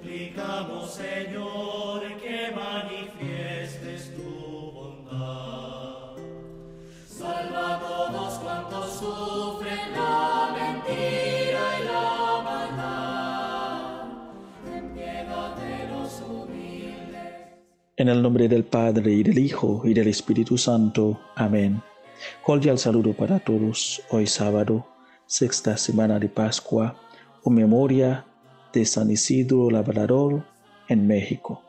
suplicamos, Señor, que manifiestes tu bondad. Salva a todos cuantos sufren la mentira y la maldad. Ten piedad de los humildes. En el nombre del Padre, y del Hijo, y del Espíritu Santo. Amén. Cordial saludo para todos. Hoy sábado, sexta semana de Pascua, o memoria de San Isidro Labrador en México.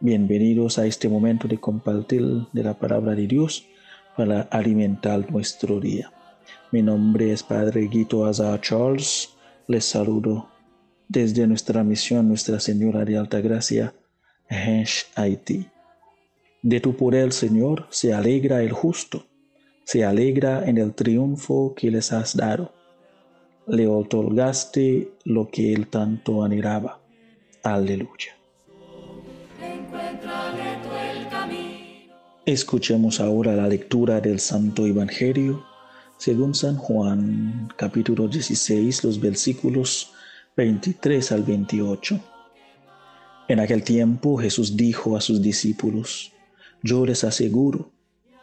Bienvenidos a este momento de compartir de la palabra de Dios para alimentar nuestro día. Mi nombre es Padre Guito Azar Charles. Les saludo desde nuestra misión Nuestra Señora de Alta Gracia, Hensh, Haití. De tu poder, Señor, se alegra el justo, se alegra en el triunfo que les has dado le otorgaste lo que él tanto anhelaba. Aleluya. Escuchemos ahora la lectura del Santo Evangelio según San Juan, capítulo 16, los versículos 23 al 28. En aquel tiempo Jesús dijo a sus discípulos, Yo les aseguro,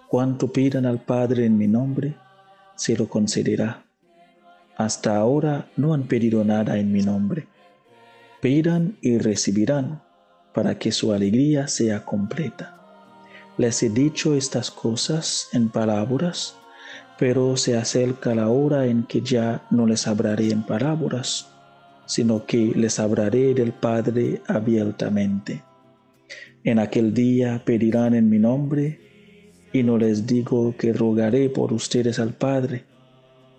cuanto pidan al Padre en mi nombre, se lo concederá hasta ahora no han pedido nada en mi nombre. Pidan y recibirán para que su alegría sea completa. Les he dicho estas cosas en palabras, pero se acerca la hora en que ya no les hablaré en palabras, sino que les hablaré del Padre abiertamente. En aquel día pedirán en mi nombre, y no les digo que rogaré por ustedes al Padre,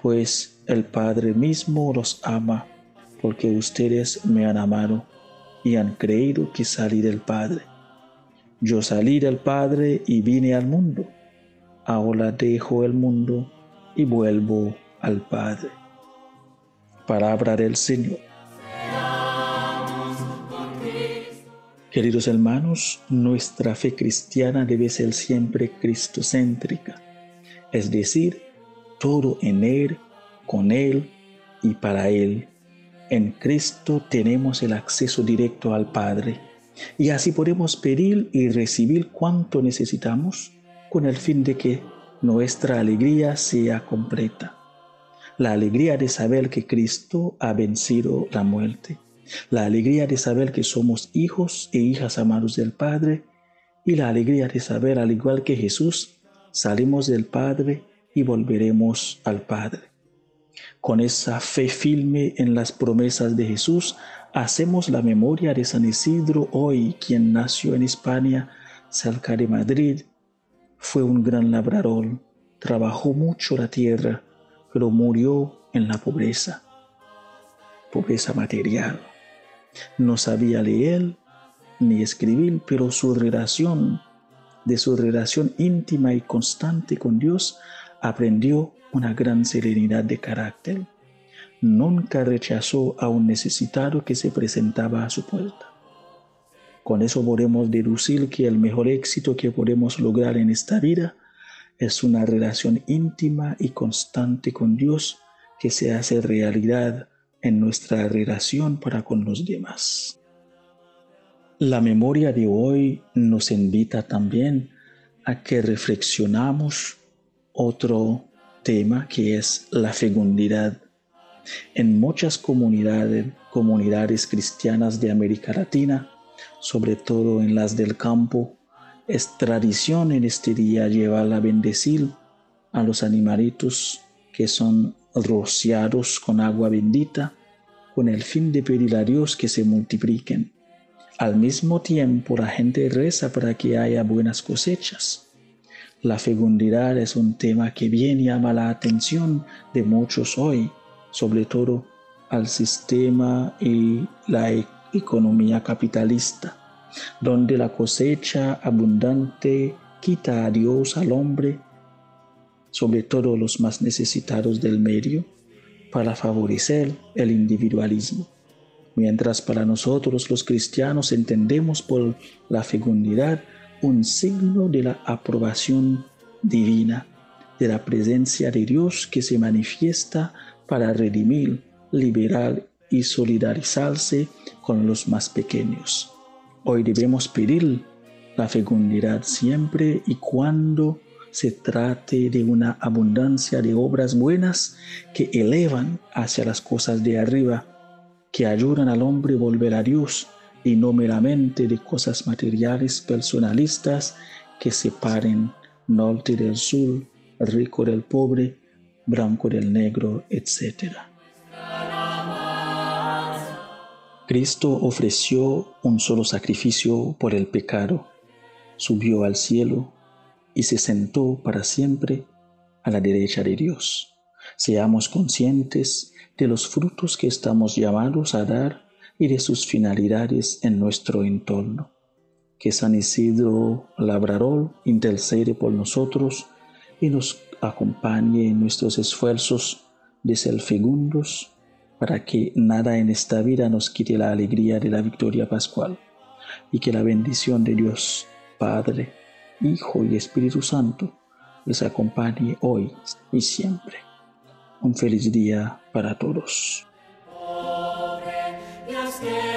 pues el Padre mismo los ama, porque ustedes me han amado y han creído que salí del Padre. Yo salí del Padre y vine al mundo. Ahora dejo el mundo y vuelvo al Padre. Palabra del Señor. Queridos hermanos, nuestra fe cristiana debe ser siempre cristocéntrica, es decir, todo en Él, con Él y para Él. En Cristo tenemos el acceso directo al Padre y así podemos pedir y recibir cuanto necesitamos con el fin de que nuestra alegría sea completa. La alegría de saber que Cristo ha vencido la muerte. La alegría de saber que somos hijos e hijas amados del Padre. Y la alegría de saber, al igual que Jesús, salimos del Padre y volveremos al Padre. Con esa fe firme en las promesas de Jesús, hacemos la memoria de San Isidro hoy, quien nació en España, cerca de Madrid. Fue un gran labrador, trabajó mucho la tierra, pero murió en la pobreza, pobreza material. No sabía leer ni escribir, pero su relación, de su relación íntima y constante con Dios, aprendió una gran serenidad de carácter. Nunca rechazó a un necesitado que se presentaba a su puerta. Con eso podemos deducir que el mejor éxito que podemos lograr en esta vida es una relación íntima y constante con Dios que se hace realidad en nuestra relación para con los demás. La memoria de hoy nos invita también a que reflexionamos otro tema que es la fecundidad. En muchas comunidades, comunidades cristianas de América Latina, sobre todo en las del campo, es tradición en este día llevar a bendecir a los animalitos que son rociados con agua bendita con el fin de pedir a Dios que se multipliquen. Al mismo tiempo la gente reza para que haya buenas cosechas. La fecundidad es un tema que bien llama la atención de muchos hoy, sobre todo al sistema y la e-, economía capitalista, donde la cosecha abundante quita a Dios al hombre, sobre todo los más necesitados del medio, para favorecer el individualismo. Mientras para nosotros los cristianos entendemos por la fecundidad un signo de la aprobación divina, de la presencia de Dios que se manifiesta para redimir, liberar y solidarizarse con los más pequeños. Hoy debemos pedir la fecundidad siempre y cuando se trate de una abundancia de obras buenas que elevan hacia las cosas de arriba, que ayudan al hombre a volver a Dios y no meramente de cosas materiales personalistas que separen norte del sur, rico del pobre, blanco del negro, etc. Cristo ofreció un solo sacrificio por el pecado, subió al cielo y se sentó para siempre a la derecha de Dios. Seamos conscientes de los frutos que estamos llamados a dar y de sus finalidades en nuestro entorno. Que San Isidro Labrador intercede por nosotros y nos acompañe en nuestros esfuerzos de ser fecundos para que nada en esta vida nos quite la alegría de la victoria pascual y que la bendición de Dios Padre, Hijo y Espíritu Santo les acompañe hoy y siempre. Un feliz día para todos. Pobre,